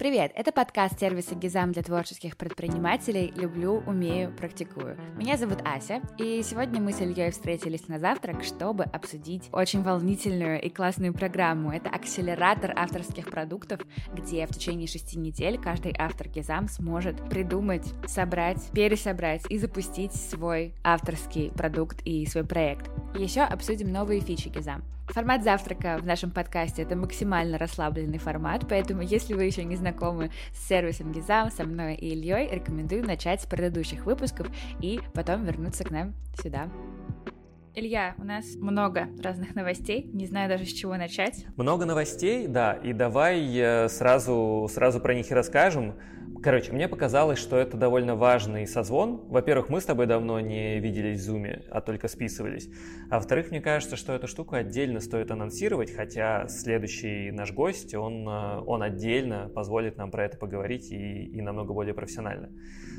Привет, это подкаст сервиса Гизам для творческих предпринимателей «Люблю, умею, практикую». Меня зовут Ася, и сегодня мы с Ильей встретились на завтрак, чтобы обсудить очень волнительную и классную программу. Это акселератор авторских продуктов, где в течение шести недель каждый автор Гизам сможет придумать, собрать, пересобрать и запустить свой авторский продукт и свой проект. Еще обсудим новые фичи Гизам. Формат завтрака в нашем подкасте — это максимально расслабленный формат, поэтому если вы еще не знакомы с сервисом Гизам, со мной и Ильей, рекомендую начать с предыдущих выпусков и потом вернуться к нам сюда. Илья, у нас много разных новостей, не знаю даже с чего начать. Много новостей, да, и давай э, сразу, сразу про них и расскажем. Короче, мне показалось, что это довольно важный созвон. Во-первых, мы с тобой давно не виделись в Zoom, а только списывались. А во-вторых, мне кажется, что эту штуку отдельно стоит анонсировать, хотя следующий наш гость, он, э, он отдельно позволит нам про это поговорить и, и намного более профессионально.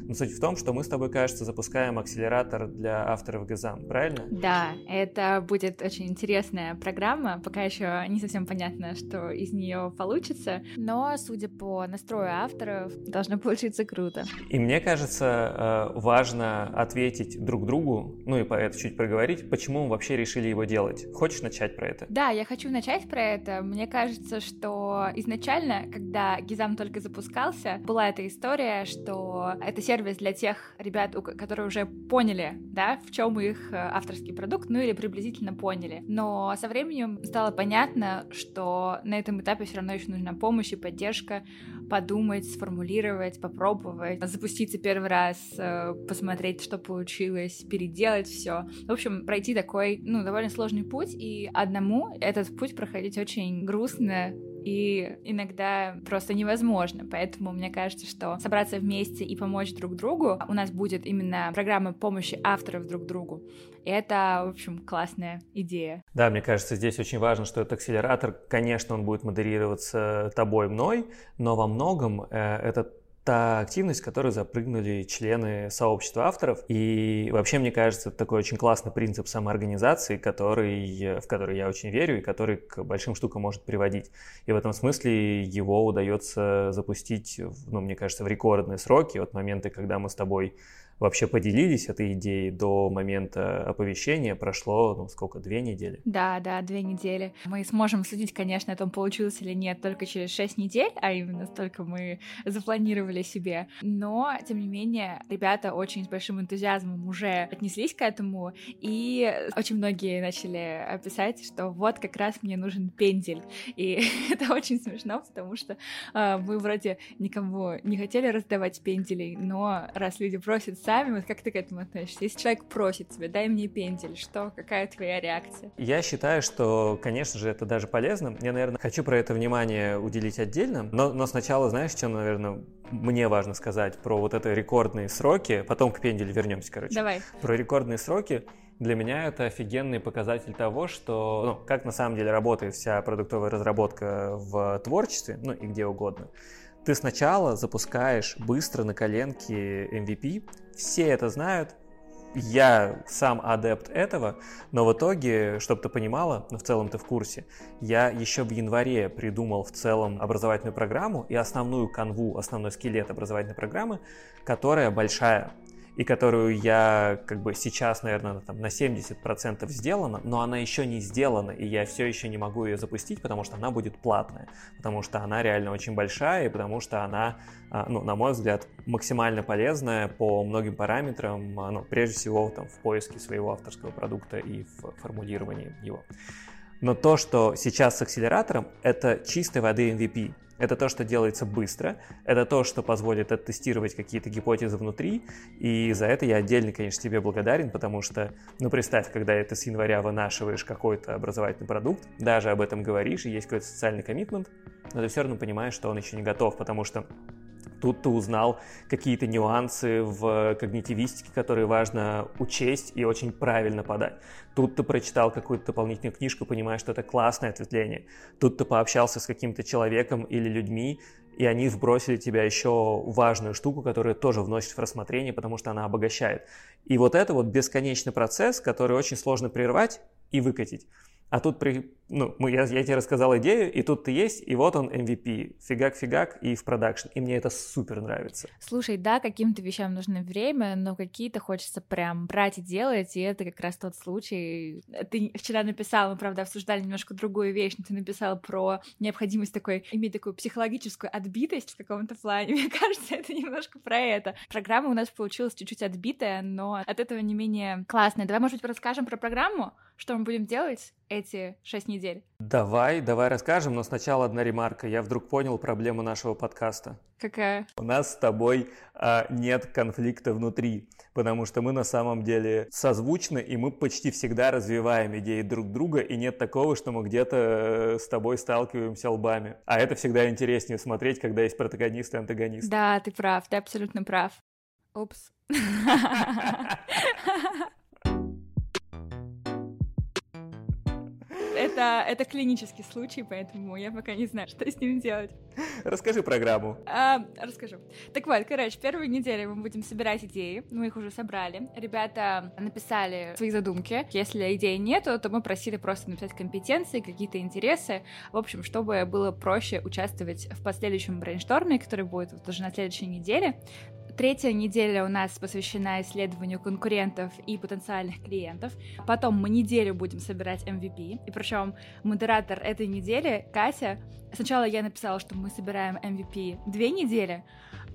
Но суть в том, что мы с тобой, кажется, запускаем акселератор для авторов ГЗАМ, правильно? Да, это будет очень интересная программа. Пока еще не совсем понятно, что из нее получится, но, судя по настрою авторов, должно должно получиться круто. И мне кажется, э, важно ответить друг другу, ну и по это чуть проговорить, почему мы вообще решили его делать. Хочешь начать про это? Да, я хочу начать про это. Мне кажется, что изначально, когда Гизам только запускался, была эта история, что это сервис для тех ребят, которые уже поняли, да, в чем их э, авторский продукт, ну или приблизительно поняли. Но со временем стало понятно, что на этом этапе все равно еще нужна помощь и поддержка, подумать, сформулировать, попробовать, запуститься первый раз, э, посмотреть, что получилось, переделать все. В общем, пройти такой, ну, довольно сложный путь, и одному этот путь проходить очень грустно, и иногда просто невозможно. Поэтому мне кажется, что собраться вместе и помочь друг другу, у нас будет именно программа помощи авторов друг другу. И это, в общем, классная идея. Да, мне кажется, здесь очень важно, что этот акселератор, конечно, он будет модерироваться тобой, мной, но во многом э, это та активность, в которую запрыгнули члены сообщества авторов. И вообще, мне кажется, это такой очень классный принцип самоорганизации, который, в который я очень верю и который к большим штукам может приводить. И в этом смысле его удается запустить, ну, мне кажется, в рекордные сроки от момента, когда мы с тобой вообще поделились этой идеей до момента оповещения прошло, ну, сколько, две недели? Да, да, две недели. Мы сможем судить, конечно, о том, получилось или нет, только через шесть недель, а именно столько мы запланировали себе. Но, тем не менее, ребята очень с большим энтузиазмом уже отнеслись к этому, и очень многие начали писать, что вот как раз мне нужен пендель. И это очень смешно, потому что э, мы вроде никому не хотели раздавать пенделей, но раз люди просят вот как ты к этому относишься? Если человек просит тебя, дай мне пендель, что, какая твоя реакция? Я считаю, что, конечно же, это даже полезно. Я, наверное, хочу про это внимание уделить отдельно, но, но сначала, знаешь, что, наверное, мне важно сказать про вот это рекордные сроки, потом к пенделю вернемся, короче. Давай. Про рекордные сроки. Для меня это офигенный показатель того, что, ну, как на самом деле работает вся продуктовая разработка в творчестве, ну и где угодно. Ты сначала запускаешь быстро на коленке MVP, все это знают, я сам адепт этого, но в итоге, чтобы ты понимала, ну, в целом ты в курсе, я еще в январе придумал в целом образовательную программу и основную канву, основной скелет образовательной программы, которая большая и которую я как бы сейчас, наверное, там, на 70% сделана, но она еще не сделана, и я все еще не могу ее запустить, потому что она будет платная, потому что она реально очень большая, и потому что она, а, ну, на мой взгляд, максимально полезная по многим параметрам, а, ну, прежде всего там, в поиске своего авторского продукта и в формулировании его. Но то, что сейчас с акселератором, это чистой воды MVP. Это то, что делается быстро, это то, что позволит оттестировать какие-то гипотезы внутри, и за это я отдельно, конечно, тебе благодарен, потому что, ну, представь, когда ты с января вынашиваешь какой-то образовательный продукт, даже об этом говоришь, и есть какой-то социальный коммитмент, но ты все равно понимаешь, что он еще не готов, потому что Тут ты узнал какие-то нюансы в когнитивистике, которые важно учесть и очень правильно подать. Тут ты прочитал какую-то дополнительную книжку, понимаешь, что это классное ответвление. Тут ты пообщался с каким-то человеком или людьми, и они вбросили тебя еще важную штуку, которую тоже вносит в рассмотрение, потому что она обогащает. И вот это вот бесконечный процесс, который очень сложно прервать и выкатить. А тут при, ну, я, я тебе рассказал идею, и тут ты есть, и вот он MVP. Фигак-фигак и в продакшн. И мне это супер нравится. Слушай, да, каким-то вещам нужно время, но какие-то хочется прям брать и делать, и это как раз тот случай. Ты вчера написал, мы, правда, обсуждали немножко другую вещь, но ты написал про необходимость такой, иметь такую психологическую отбитость в каком-то плане. Мне кажется, это немножко про это. Программа у нас получилась чуть-чуть отбитая, но от этого не менее классная. Давай, может быть, расскажем про программу? Что мы будем делать эти шесть недель? Давай, давай расскажем, но сначала одна ремарка. Я вдруг понял проблему нашего подкаста. Какая? У нас с тобой а, нет конфликта внутри, потому что мы на самом деле созвучны, и мы почти всегда развиваем идеи друг друга, и нет такого, что мы где-то э, с тобой сталкиваемся лбами. А это всегда интереснее смотреть, когда есть протагонист и антагонист. Да, ты прав, ты абсолютно прав. Упс. это, это клинический случай, поэтому я пока не знаю, что с ним делать. Расскажи программу. А, расскажу. Так вот, короче, первую неделю мы будем собирать идеи. Мы их уже собрали. Ребята написали свои задумки. Если идей нету, то мы просили просто написать компетенции, какие-то интересы. В общем, чтобы было проще участвовать в последующем брейншторме, который будет вот уже на следующей неделе. Третья неделя у нас посвящена исследованию конкурентов и потенциальных клиентов. Потом мы неделю будем собирать MVP. И причем модератор этой недели, Катя, сначала я написала, что мы собираем MVP две недели,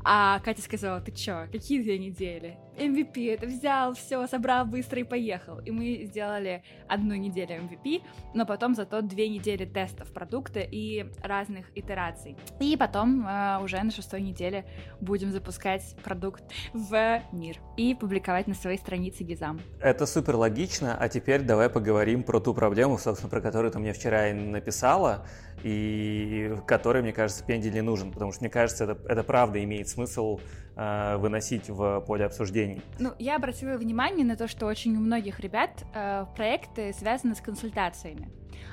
а Катя сказала, ты чё, какие две недели? MVP, это взял, все, собрал быстро и поехал. И мы сделали одну неделю MVP, но потом зато две недели тестов продукта и разных итераций. И потом э, уже на шестой неделе будем запускать продукт в мир и публиковать на своей странице Гизам. Это супер логично, а теперь давай поговорим про ту проблему, собственно, про которую ты мне вчера и написала и который, мне кажется, пендель не нужен, потому что, мне кажется, это, это правда имеет смысл э, выносить в поле обсуждений. Ну, я обратила внимание на то, что очень у многих ребят э, проекты связаны с консультациями.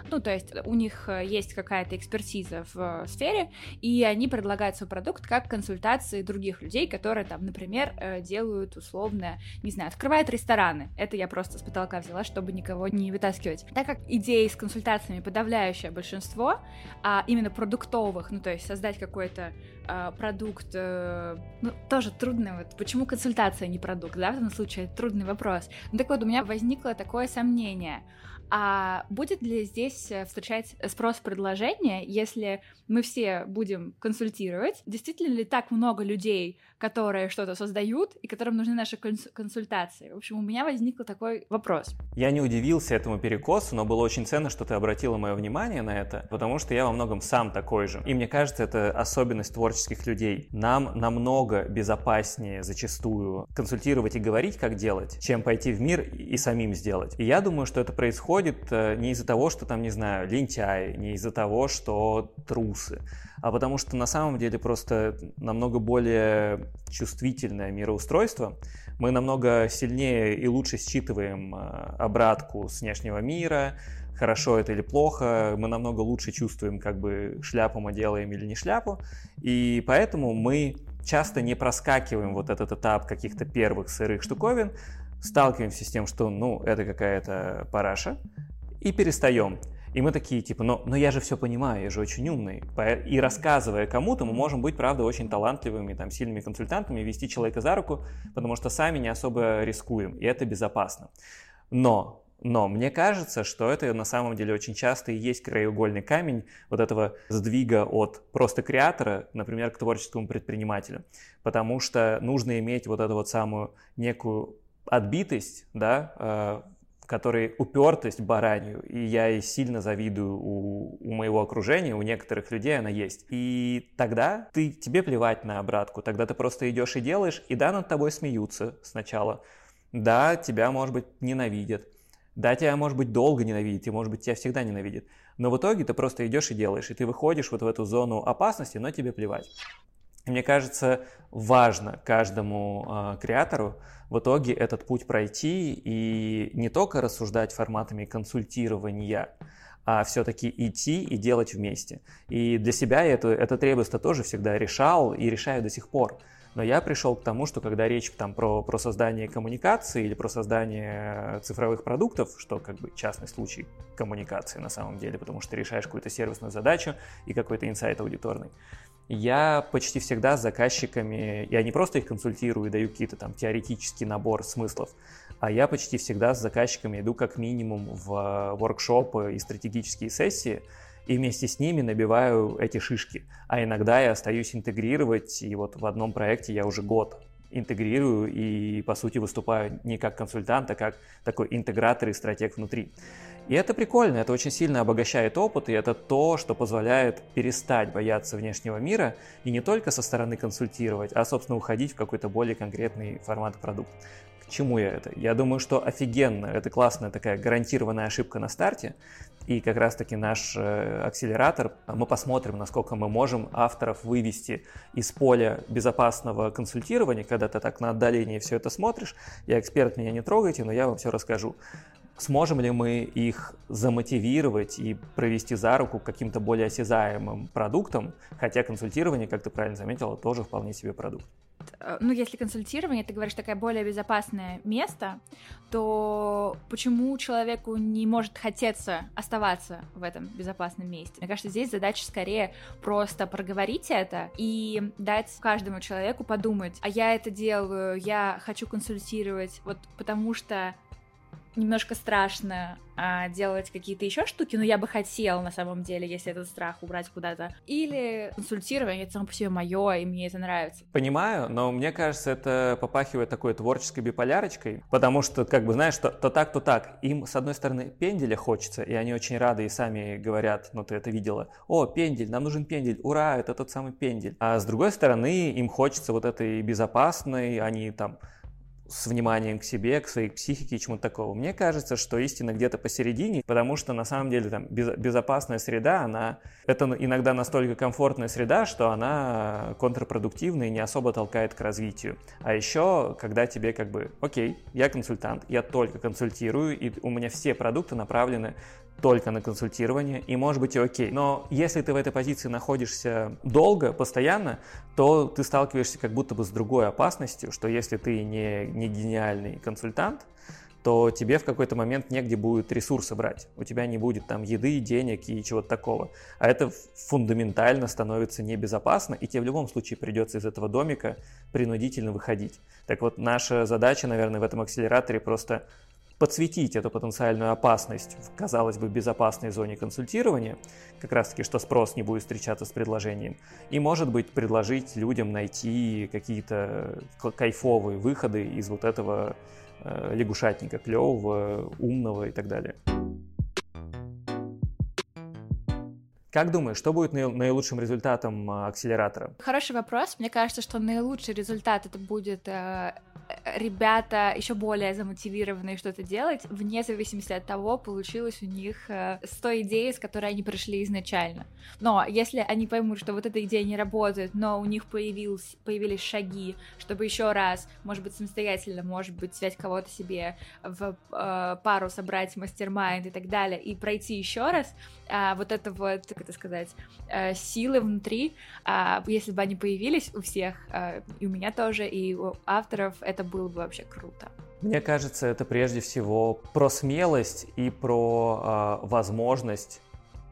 Ну, то есть у них э, есть какая-то экспертиза в сфере, и они предлагают свой продукт как консультации других людей, которые там, например, э, делают условно, не знаю, открывают рестораны. Это я просто с потолка взяла, чтобы никого не вытаскивать. Так как идеи с консультациями подавляющее большинство, а именно продуктовых, ну, то есть создать какой-то э, продукт, э, ну, тоже трудно, вот, почему консультация не продукт, да, в этом случае трудный вопрос. Ну, так вот, у меня возникло такое сомнение, а будет ли здесь э, встречать спрос-предложение, если мы все будем консультировать? Действительно ли так много людей, которые что-то создают и которым нужны наши консультации? В общем, у меня возник такой вопрос. Я не удивился этому перекосу, но было очень ценно, что ты обратила мое внимание на это, потому что я во многом сам такой же. И мне кажется, это особенность творческих людей. Нам намного безопаснее зачастую консультировать и говорить, как делать, чем пойти в мир и самим сделать. И я думаю, что это происходит э, не из-за того, что там, не знаю, лентяи, не из-за того, что трусы, а потому что на самом деле просто намного более чувствительное мироустройство. Мы намного сильнее и лучше считываем э, обратку с внешнего мира, хорошо это или плохо, мы намного лучше чувствуем, как бы шляпу мы делаем или не шляпу, и поэтому мы часто не проскакиваем вот этот этап каких-то первых сырых штуковин, сталкиваемся с тем, что, ну, это какая-то параша, и перестаем. И мы такие, типа, но, но я же все понимаю, я же очень умный. И рассказывая кому-то, мы можем быть, правда, очень талантливыми, там, сильными консультантами, вести человека за руку, потому что сами не особо рискуем, и это безопасно. Но, но мне кажется, что это на самом деле очень часто и есть краеугольный камень вот этого сдвига от просто креатора, например, к творческому предпринимателю. Потому что нужно иметь вот эту вот самую некую отбитость, да, который упертость баранью, и я и сильно завидую у, у моего окружения, у некоторых людей она есть. И тогда ты, тебе плевать на обратку, тогда ты просто идешь и делаешь, и да, над тобой смеются сначала, да, тебя, может быть, ненавидят, да, тебя, может быть, долго ненавидят, и, может быть, тебя всегда ненавидят, но в итоге ты просто идешь и делаешь, и ты выходишь вот в эту зону опасности, но тебе плевать. Мне кажется, важно каждому э, креатору в итоге этот путь пройти и не только рассуждать форматами консультирования, а все-таки идти и делать вместе. И для себя это, это требование тоже всегда решал и решаю до сих пор. Но я пришел к тому, что когда речь там про, про создание коммуникации или про создание цифровых продуктов, что как бы частный случай коммуникации на самом деле, потому что ты решаешь какую-то сервисную задачу и какой-то инсайт аудиторный, я почти всегда с заказчиками, я не просто их консультирую и даю какие-то там теоретический набор смыслов, а я почти всегда с заказчиками иду как минимум в воркшопы и стратегические сессии, и вместе с ними набиваю эти шишки. А иногда я остаюсь интегрировать, и вот в одном проекте я уже год интегрирую и, по сути, выступаю не как консультант, а как такой интегратор и стратег внутри. И это прикольно, это очень сильно обогащает опыт, и это то, что позволяет перестать бояться внешнего мира и не только со стороны консультировать, а, собственно, уходить в какой-то более конкретный формат продукта. К чему я это? Я думаю, что офигенно, это классная такая гарантированная ошибка на старте, и как раз-таки наш э, акселератор, мы посмотрим, насколько мы можем авторов вывести из поля безопасного консультирования, когда ты так на отдалении все это смотришь. Я эксперт, меня не трогайте, но я вам все расскажу. Сможем ли мы их замотивировать и провести за руку каким-то более осязаемым продуктам, хотя консультирование, как ты правильно заметила, тоже вполне себе продукт. Э, ну, если консультирование, ты говоришь, такое более безопасное место, то почему человеку не может хотеться оставаться в этом безопасном месте? Мне кажется, здесь задача скорее просто проговорить это и дать каждому человеку подумать, а я это делаю, я хочу консультировать, вот потому что немножко страшно а, делать какие-то еще штуки, но я бы хотела на самом деле, если этот страх убрать куда-то. Или консультирование, это само по себе мое, и мне это нравится. Понимаю, но мне кажется, это попахивает такой творческой биполярочкой, потому что, как бы, знаешь, то, то так, то так. Им, с одной стороны, пенделя хочется, и они очень рады и сами говорят, ну ты это видела, о, пендель, нам нужен пендель, ура, это тот самый пендель. А с другой стороны, им хочется вот этой безопасной, они там с вниманием к себе, к своей психике и чему-то такого. Мне кажется, что истина где-то посередине, потому что на самом деле там без, безопасная среда, она это иногда настолько комфортная среда, что она контрпродуктивна и не особо толкает к развитию. А еще, когда тебе как бы, окей, я консультант, я только консультирую, и у меня все продукты направлены только на консультирование, и может быть и окей. Но если ты в этой позиции находишься долго, постоянно, то ты сталкиваешься как будто бы с другой опасностью, что если ты не, не гениальный консультант, то тебе в какой-то момент негде будет ресурсы брать. У тебя не будет там еды, денег и чего-то такого. А это фундаментально становится небезопасно, и тебе в любом случае придется из этого домика принудительно выходить. Так вот, наша задача, наверное, в этом акселераторе просто подсветить эту потенциальную опасность в, казалось бы, безопасной зоне консультирования, как раз таки, что спрос не будет встречаться с предложением, и, может быть, предложить людям найти какие-то кайфовые выходы из вот этого э, лягушатника клевого, умного и так далее. Как думаешь, что будет наилучшим результатом э, акселератора? Хороший вопрос. Мне кажется, что наилучший результат это будет э, ребята еще более замотивированные что-то делать, вне зависимости от того, получилось у них э, с той идеей, с которой они пришли изначально. Но если они поймут, что вот эта идея не работает, но у них появились, появились шаги, чтобы еще раз, может быть, самостоятельно, может быть, взять кого-то себе в э, пару, собрать мастер-майнд и так далее, и пройти еще раз, э, вот это вот, как это сказать, э, силы внутри, э, если бы они появились у всех, э, и у меня тоже, и у авторов, это было бы вообще круто. Мне кажется, это прежде всего про смелость и про э, возможность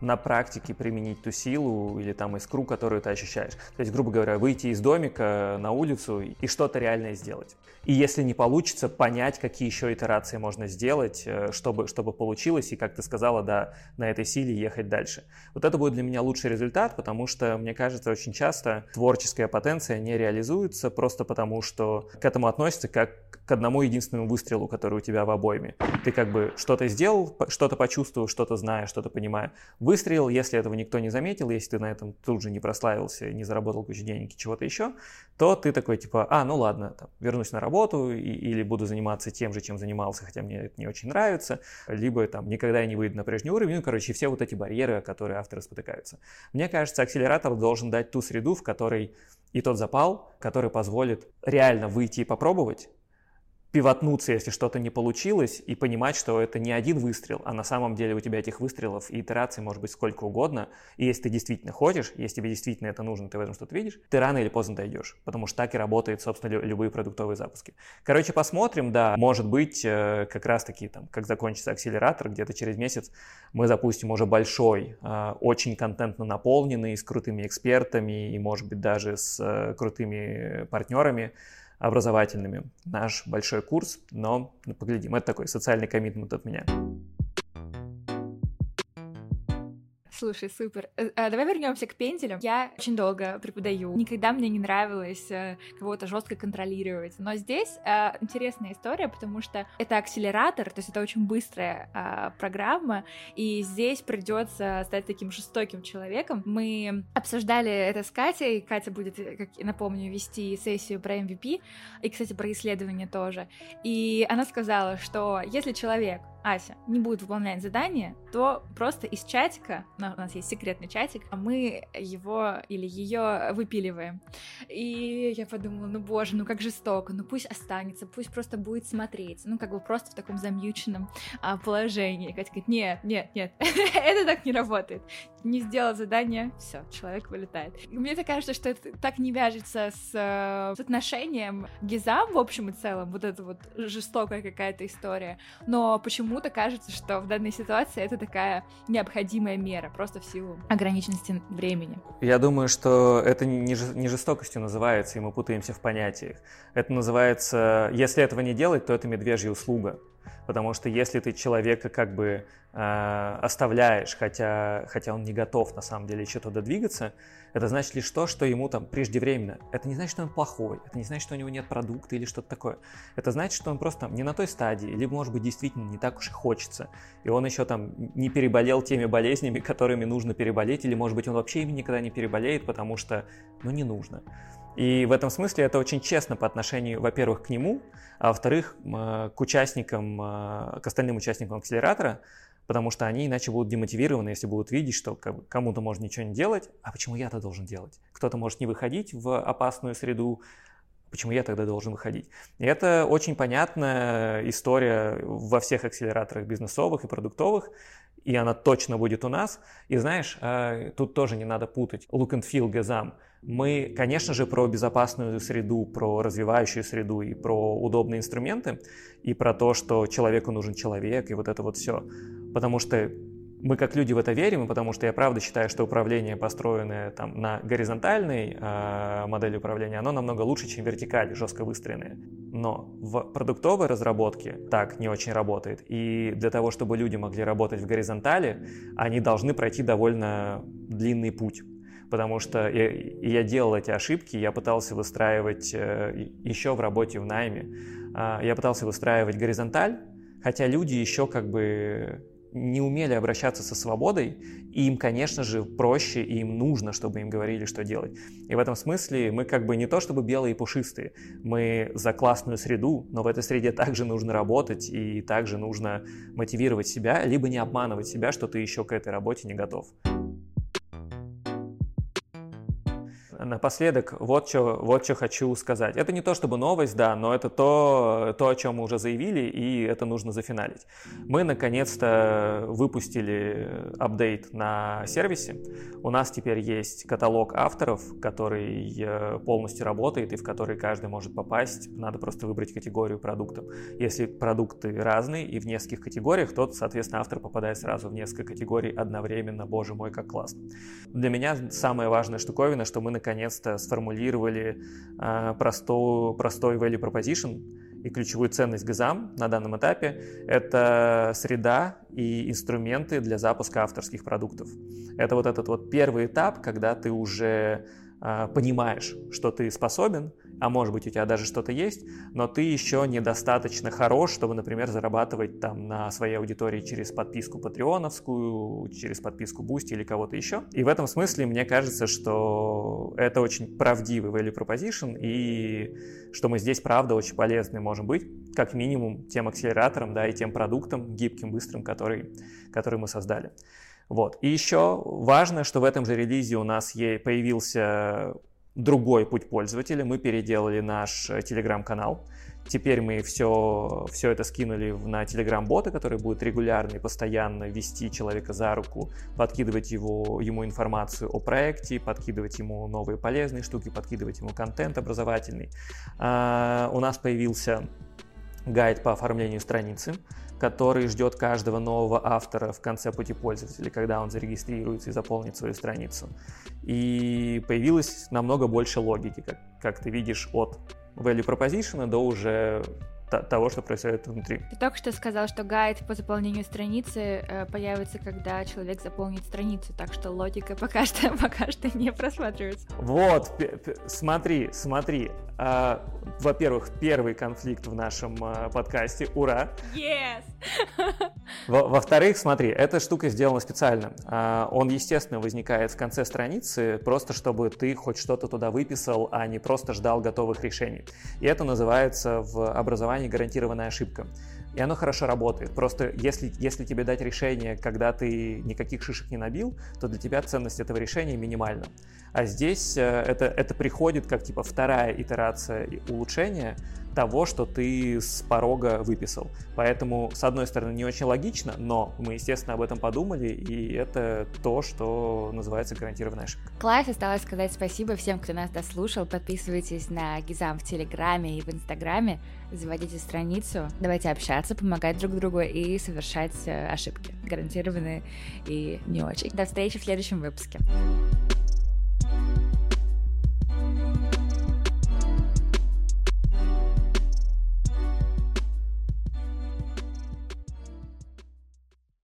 на практике применить ту силу или там искру, которую ты ощущаешь. То есть, грубо говоря, выйти из домика на улицу и что-то реальное сделать. И если не получится, понять, какие еще итерации можно сделать, э, чтобы, чтобы получилось, и, как ты сказала, да, на этой силе ехать дальше. Вот это будет для меня лучший результат, потому что, мне кажется, очень часто творческая потенция не реализуется просто потому, что к этому относится как к одному единственному выстрелу, который у тебя в обойме. Ты как бы что-то сделал, что-то почувствовал, что-то зная, что-то понимая. Выстрелил, если этого никто не заметил, если ты на этом тут же не прославился, не заработал кучу денег и чего-то еще, то ты такой типа, а, ну ладно, там, вернусь на работу и, или буду заниматься тем же, чем занимался, хотя мне это не очень нравится, либо там никогда я не выйду на прежний уровень, ну, короче, все вот эти барьеры, которые авторы спотыкаются. Мне кажется, акселератор должен дать ту среду, в которой и тот запал, который позволит реально выйти и попробовать, пивотнуться, если что-то не получилось, и понимать, что это не один выстрел, а на самом деле у тебя этих выстрелов и итераций может быть сколько угодно. И если ты действительно хочешь, если тебе действительно это нужно, ты в этом что-то видишь, ты рано или поздно дойдешь, потому что так и работает, собственно, любые продуктовые запуски. Короче, посмотрим, да, может быть, э, как раз-таки там, как закончится акселератор, где-то через месяц мы запустим уже большой, э, очень контентно наполненный, с крутыми экспертами и, может быть, даже с э, крутыми партнерами, образовательными наш большой курс, но поглядим, это такой социальный коммитмент от меня. Слушай, супер. Э, э, давай вернемся к пенделю. Я очень долго преподаю. Никогда мне не нравилось э, кого-то жестко контролировать. Но здесь интересная история, потому что это акселератор, то есть это очень быстрая программа, и здесь придется стать таким жестоким человеком. Мы обсуждали это с Катей. Катя будет, как напомню, вести сессию про MVP, и, кстати, про исследования тоже. И она сказала, что если человек Ася не будет выполнять задание, то просто из чатика, у нас есть секретный чатик, а мы его или ее выпиливаем. И я подумала, ну боже, ну как жестоко, ну пусть останется, пусть просто будет смотреть, ну как бы просто в таком замьюченном а, положении. Катя говорит, нет, нет, нет, это так не работает. Не сделал задание, все, человек вылетает. Мне так кажется, что это так не вяжется с, э, с отношением Гизам в общем и целом, вот эта вот жестокая какая-то история. Но почему почему-то кажется, что в данной ситуации это такая необходимая мера, просто в силу ограниченности времени. Я думаю, что это не, жестокостью называется, и мы путаемся в понятиях. Это называется, если этого не делать, то это медвежья услуга. Потому что если ты человека как бы э, оставляешь, хотя, хотя он не готов на самом деле еще туда двигаться, это значит лишь то, что ему там преждевременно. Это не значит, что он плохой, это не значит, что у него нет продукта или что-то такое. Это значит, что он просто не на той стадии, либо, может быть, действительно не так уж и хочется. И он еще там не переболел теми болезнями, которыми нужно переболеть, или, может быть, он вообще ими никогда не переболеет, потому что, ну, не нужно. И в этом смысле это очень честно по отношению, во-первых, к нему, а во-вторых, к участникам, к остальным участникам акселератора, потому что они иначе будут демотивированы, если будут видеть, что кому-то можно ничего не делать, а почему я это должен делать? Кто-то может не выходить в опасную среду, почему я тогда должен выходить? И это очень понятная история во всех акселераторах бизнесовых и продуктовых, и она точно будет у нас. И знаешь, а, тут тоже не надо путать look and feel газам. Мы, конечно же, про безопасную среду, про развивающую среду и про удобные инструменты, и про то, что человеку нужен человек, и вот это вот все. Потому что мы как люди в это верим, потому что я правда считаю, что управление, построенное там, на горизонтальной э, модели управления, оно намного лучше, чем вертикаль, жестко выстроенное. Но в продуктовой разработке так не очень работает. И для того, чтобы люди могли работать в горизонтали, они должны пройти довольно длинный путь потому что я, я делал эти ошибки, я пытался выстраивать э, еще в работе в найме, э, я пытался выстраивать горизонталь, хотя люди еще как бы не умели обращаться со свободой, и им, конечно же, проще, и им нужно, чтобы им говорили, что делать. И в этом смысле мы как бы не то чтобы белые и пушистые, мы за классную среду, но в этой среде также нужно работать, и также нужно мотивировать себя, либо не обманывать себя, что ты еще к этой работе не готов. Напоследок вот что вот что хочу сказать. Это не то чтобы новость, да, но это то, то, о чем мы уже заявили, и это нужно зафиналить. Мы наконец-то выпустили апдейт на сервисе. У нас теперь есть каталог авторов, который э, полностью работает и в который каждый может попасть. Надо просто выбрать категорию продуктов. Если продукты разные и в нескольких категориях, то, соответственно, автор попадает сразу в несколько категорий одновременно. Боже мой, как классно. Для меня самая важная штуковина, что мы наконец наконец-то сформулировали э, простой, простой value proposition и ключевую ценность ГЗАМ на данном этапе – это среда и инструменты для запуска авторских продуктов. Это вот этот вот первый этап, когда ты уже понимаешь, что ты способен, а может быть у тебя даже что-то есть, но ты еще недостаточно хорош, чтобы, например, зарабатывать там на своей аудитории через подписку патреоновскую, через подписку Boosty или кого-то еще. И в этом смысле мне кажется, что это очень правдивый value proposition, и что мы здесь, правда, очень полезны можем быть, как минимум тем акселератором, да, и тем продуктом гибким, быстрым, который, который мы создали. Вот. И еще важно, что в этом же релизе у нас появился другой путь пользователя. Мы переделали наш э, телеграм-канал. Теперь мы все, все это скинули на Telegram-бота, который будет регулярно и постоянно вести человека за руку, подкидывать его, ему информацию о проекте, подкидывать ему новые полезные штуки, подкидывать ему контент образовательный. А, у нас появился гайд по оформлению страницы, который ждет каждого нового автора в конце пути пользователя, когда он зарегистрируется и заполнит свою страницу. И появилось намного больше логики, как, как ты видишь, от value proposition до уже того, что происходит внутри. Ты только что сказал, что гайд по заполнению страницы э, появится, когда человек заполнит страницу, так что логика пока что, пока что не просматривается. Вот, смотри, смотри. А, во-первых, первый конфликт в нашем а, подкасте. Ура! Yes! Во-вторых, смотри, эта штука сделана специально. А, он, естественно, возникает в конце страницы, просто чтобы ты хоть что-то туда выписал, а не просто ждал готовых решений. И это называется в образовании гарантированная ошибка. И оно хорошо работает. Просто если, если тебе дать решение, когда ты никаких шишек не набил, то для тебя ценность этого решения минимальна. А здесь э, это, это приходит как типа вторая итерация улучшения того, что ты с порога выписал. Поэтому, с одной стороны, не очень логично, но мы, естественно, об этом подумали, и это то, что называется гарантированная ошибка. Класс, осталось сказать спасибо всем, кто нас дослушал. Подписывайтесь на Гизам в Телеграме и в Инстаграме, заводите страницу, давайте общаться, помогать друг другу и совершать э, ошибки, гарантированные и не очень. До встречи в следующем выпуске.